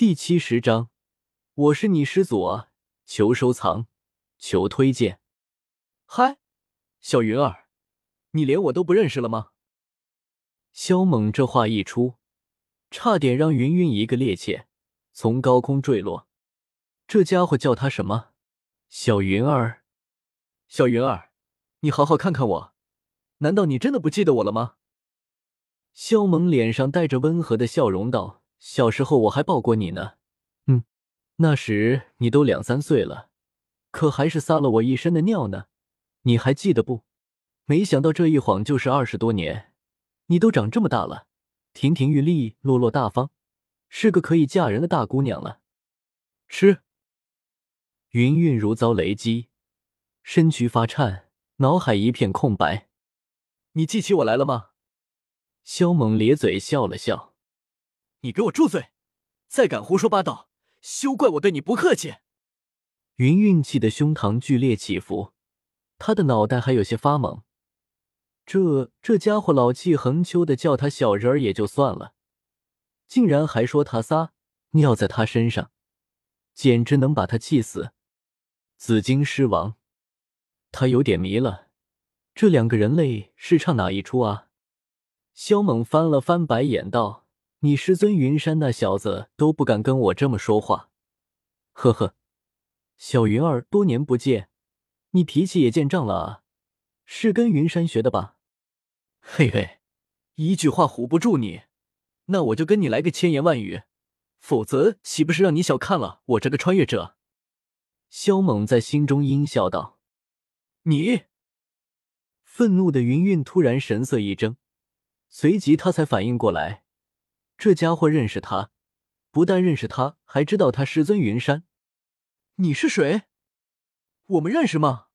第七十章，我是你师祖啊！求收藏，求推荐。嗨，小云儿，你连我都不认识了吗？萧猛这话一出，差点让云云一个趔趄，从高空坠落。这家伙叫他什么？小云儿？小云儿，你好好看看我，难道你真的不记得我了吗？萧猛脸上带着温和的笑容道：“小时候我还抱过你呢，嗯，那时你都两三岁了，可还是撒了我一身的尿呢，你还记得不？没想到这一晃就是二十多年，你都长这么大了，亭亭玉立，落落大方，是个可以嫁人的大姑娘了。”吃。云韵如遭雷击，身躯发颤，脑海一片空白。你记起我来了吗？肖猛咧嘴笑了笑：“你给我住嘴！再敢胡说八道，休怪我对你不客气。”云韵气的胸膛剧烈起伏，他的脑袋还有些发懵。这这家伙老气横秋的叫他小人儿也就算了，竟然还说他撒尿在他身上，简直能把他气死。紫金狮王，他有点迷了，这两个人类是唱哪一出啊？萧猛翻了翻白眼道：“你师尊云山那小子都不敢跟我这么说话。”呵呵，小云儿，多年不见，你脾气也见长了啊，是跟云山学的吧？嘿嘿，一句话唬不住你，那我就跟你来个千言万语，否则岂不是让你小看了我这个穿越者？萧猛在心中阴笑道：“你！”愤怒的云韵突然神色一怔，随即他才反应过来，这家伙认识他，不但认识他，还知道他师尊云山。你是谁？我们认识吗？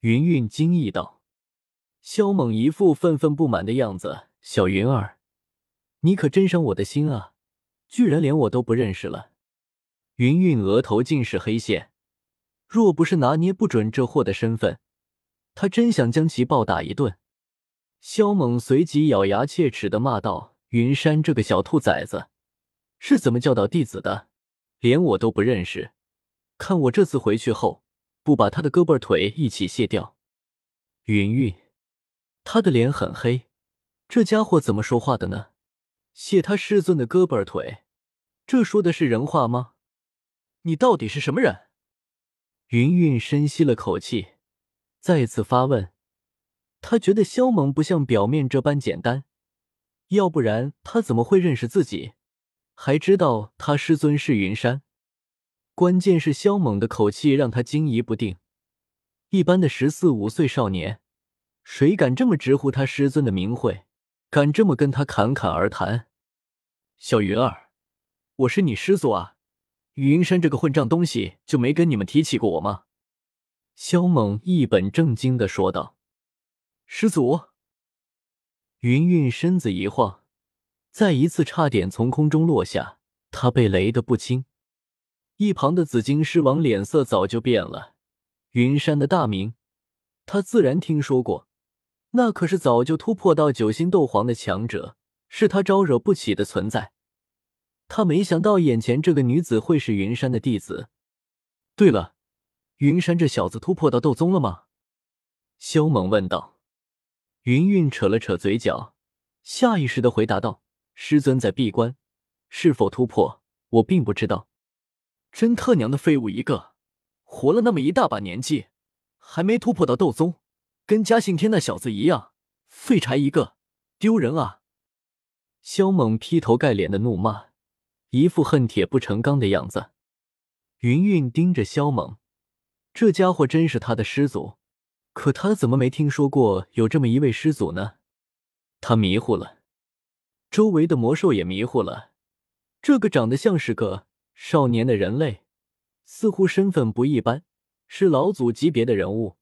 云韵惊异道。萧猛一副愤愤不满的样子：“小云儿，你可真伤我的心啊！居然连我都不认识了。”云韵额头尽是黑线。若不是拿捏不准这货的身份，他真想将其暴打一顿。萧猛随即咬牙切齿的骂道：“云山这个小兔崽子，是怎么教导弟子的？连我都不认识，看我这次回去后，不把他的胳膊腿一起卸掉！”云韵，他的脸很黑，这家伙怎么说话的呢？卸他师尊的胳膊腿，这说的是人话吗？你到底是什么人？云韵深吸了口气，再次发问。他觉得萧猛不像表面这般简单，要不然他怎么会认识自己，还知道他师尊是云山？关键是萧猛的口气让他惊疑不定。一般的十四五岁少年，谁敢这么直呼他师尊的名讳？敢这么跟他侃侃而谈？小云儿，我是你师祖啊！云山这个混账东西，就没跟你们提起过我吗？萧猛一本正经的说道。师祖，云韵身子一晃，再一次差点从空中落下，他被雷得不轻。一旁的紫金狮王脸色早就变了。云山的大名，他自然听说过，那可是早就突破到九星斗皇的强者，是他招惹不起的存在。他没想到眼前这个女子会是云山的弟子。对了，云山这小子突破到斗宗了吗？萧猛问道。云韵扯了扯嘴角，下意识的回答道：“师尊在闭关，是否突破，我并不知道。”真他娘的废物一个，活了那么一大把年纪，还没突破到斗宗，跟嘉信天那小子一样，废柴一个，丢人啊！萧猛劈头盖脸的怒骂。一副恨铁不成钢的样子，云韵盯着萧猛，这家伙真是他的师祖，可他怎么没听说过有这么一位师祖呢？他迷糊了，周围的魔兽也迷糊了。这个长得像是个少年的人类，似乎身份不一般，是老祖级别的人物。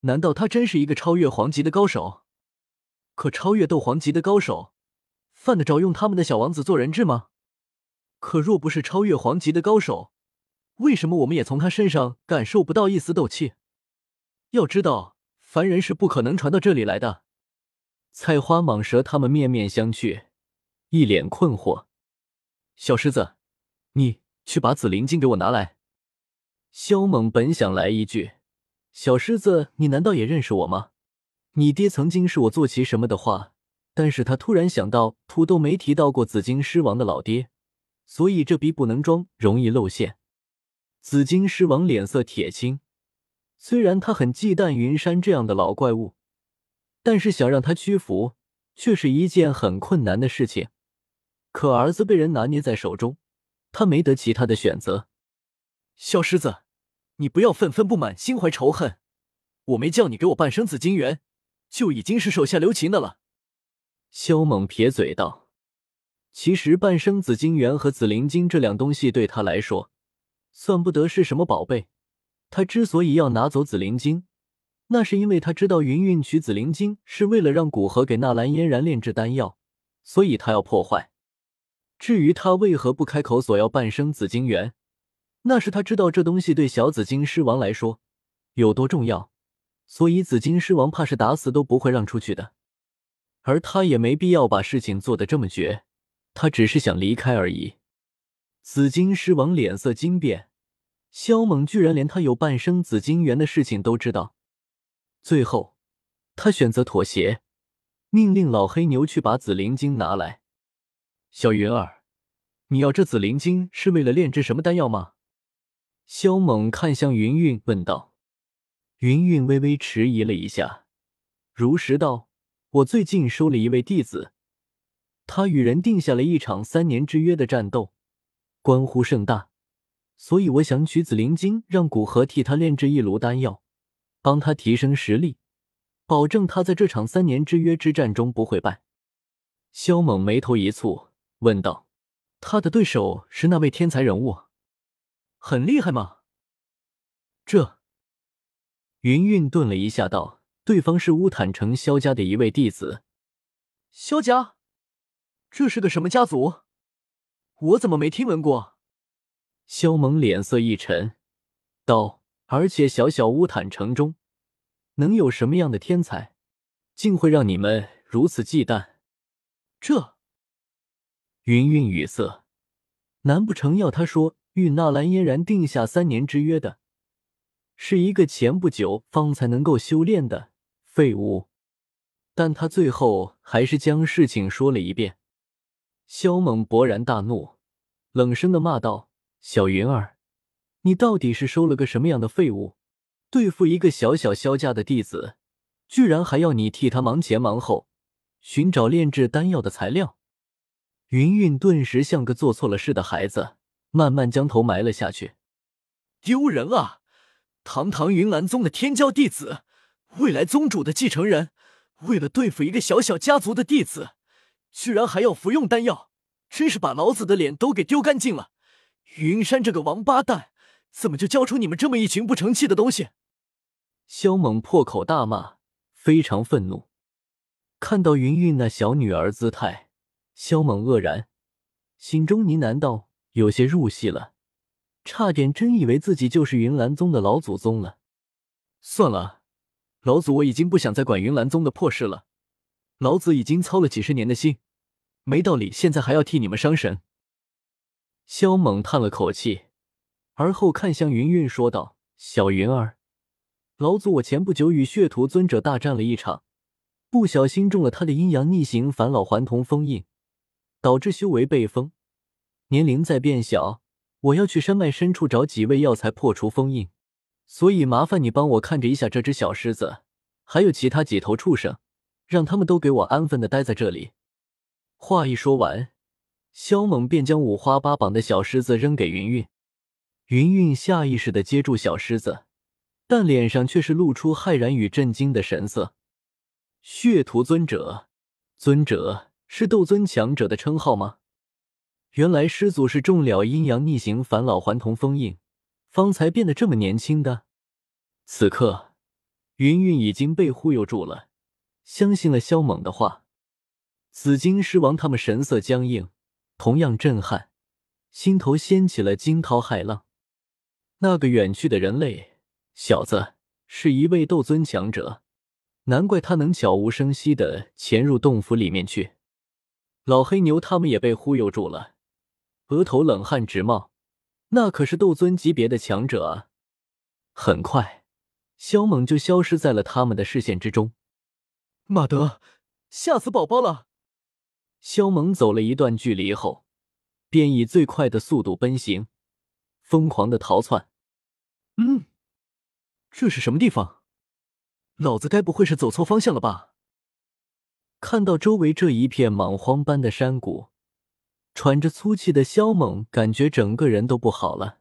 难道他真是一个超越皇级的高手？可超越斗皇级的高手，犯得着用他们的小王子做人质吗？可若不是超越皇级的高手，为什么我们也从他身上感受不到一丝斗气？要知道，凡人是不可能传到这里来的。菜花蟒蛇他们面面相觑，一脸困惑。小狮子，你去把紫灵晶给我拿来。萧猛本想来一句：“小狮子，你难道也认识我吗？你爹曾经是我坐骑什么的话。”但是他突然想到，土豆没提到过紫金狮王的老爹，所以这逼不能装，容易露馅。紫金狮王脸色铁青，虽然他很忌惮云山这样的老怪物，但是想让他屈服，却是一件很困难的事情。可儿子被人拿捏在手中，他没得其他的选择。小狮子，你不要愤愤不满，心怀仇恨。我没叫你给我半生紫金元，就已经是手下留情的了。萧猛撇嘴道：“其实半生紫金元和紫灵晶这两东西对他来说，算不得是什么宝贝。他之所以要拿走紫灵晶，那是因为他知道云云取紫灵晶是为了让古河给纳兰嫣然炼制丹药，所以他要破坏。至于他为何不开口索要半生紫晶元，那是他知道这东西对小紫晶狮王来说有多重要，所以紫金狮王怕是打死都不会让出去的。”而他也没必要把事情做得这么绝，他只是想离开而已。紫金狮王脸色惊变，萧猛居然连他有半生紫金元的事情都知道。最后，他选择妥协，命令老黑牛去把紫灵晶拿来。小云儿，你要这紫灵晶是为了炼制什么丹药吗？萧猛看向云云问道。云云微微迟疑了一下，如实道。我最近收了一位弟子，他与人定下了一场三年之约的战斗，关乎盛大，所以我想取紫灵晶，让古河替他炼制一炉丹药，帮他提升实力，保证他在这场三年之约之战中不会败。萧猛眉头一蹙，问道：“他的对手是那位天才人物，很厉害吗？”这，云云顿了一下，道。对方是乌坦城萧家的一位弟子，萧家，这是个什么家族？我怎么没听闻过？萧猛脸色一沉，道：“而且小小乌坦城中，能有什么样的天才，竟会让你们如此忌惮？”这云韵语塞，难不成要他说与纳兰嫣然定下三年之约的，是一个前不久方才能够修炼的？废物！但他最后还是将事情说了一遍。萧猛勃然大怒，冷声的骂道：“小云儿，你到底是收了个什么样的废物？对付一个小小萧家的弟子，居然还要你替他忙前忙后，寻找炼制丹药的材料？”云云顿时像个做错了事的孩子，慢慢将头埋了下去。丢人啊！堂堂云岚宗的天骄弟子！未来宗主的继承人，为了对付一个小小家族的弟子，居然还要服用丹药，真是把老子的脸都给丢干净了！云山这个王八蛋，怎么就教出你们这么一群不成器的东西？萧猛破口大骂，非常愤怒。看到云云那小女儿姿态，萧猛愕然，心中呢喃道：“有些入戏了，差点真以为自己就是云岚宗的老祖宗了。”算了。老祖，我已经不想再管云岚宗的破事了。老子已经操了几十年的心，没道理现在还要替你们伤神。萧猛叹了口气，而后看向云云说道：“小云儿，老祖我前不久与血屠尊者大战了一场，不小心中了他的阴阳逆行返老还童封印，导致修为被封，年龄在变小。我要去山脉深处找几味药材破除封印。”所以麻烦你帮我看着一下这只小狮子，还有其他几头畜生，让他们都给我安分的待在这里。话一说完，萧猛便将五花八绑的小狮子扔给云云。云云下意识的接住小狮子，但脸上却是露出骇然与震惊的神色。血屠尊者，尊者是斗尊强者的称号吗？原来师祖是中了阴阳逆行返老还童封印。方才变得这么年轻的，此刻云云已经被忽悠住了，相信了萧猛的话。紫金狮王他们神色僵硬，同样震撼，心头掀起了惊涛骇浪。那个远去的人类小子是一位斗尊强者，难怪他能悄无声息的潜入洞府里面去。老黑牛他们也被忽悠住了，额头冷汗直冒，那可是斗尊级别的强者啊！很快，萧猛就消失在了他们的视线之中。马德，吓死宝宝了！萧猛走了一段距离后，便以最快的速度奔行，疯狂的逃窜。嗯，这是什么地方？老子该不会是走错方向了吧？看到周围这一片莽荒般的山谷，喘着粗气的萧猛感觉整个人都不好了。